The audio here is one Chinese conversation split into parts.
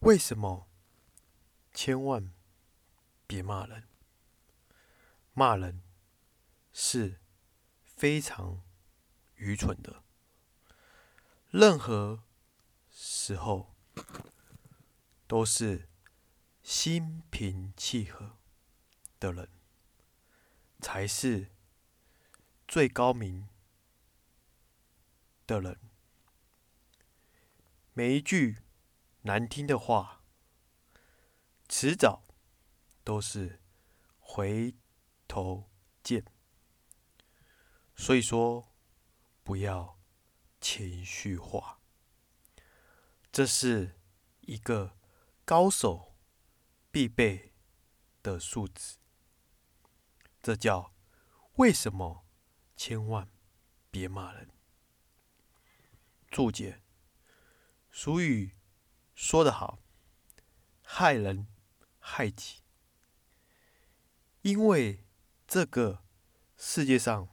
为什么千万别骂人？骂人是非常愚蠢的。任何时候都是心平气和的人，才是最高明的人。每一句难听的话，迟早都是回头见。所以说，不要情绪化，这是一个高手必备的素质。这叫为什么千万别骂人？注解。俗语说得好：“害人害己。”因为这个世界上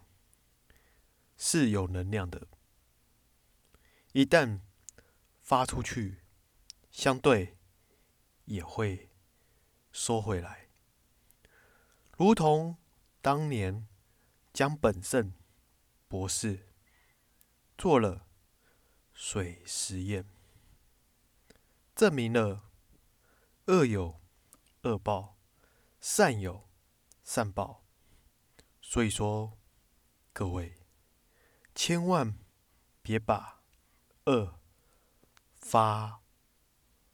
是有能量的，一旦发出去，相对也会收回来。如同当年江本胜博士做了水实验。证明了恶有恶报，善有善报。所以说，各位千万别把恶发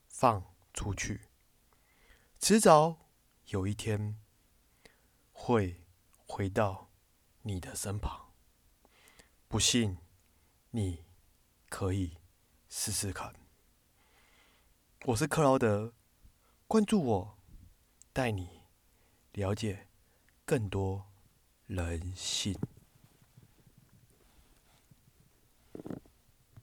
放出去，迟早有一天会回到你的身旁。不信，你可以试试看。我是克劳德，关注我，带你了解更多人性。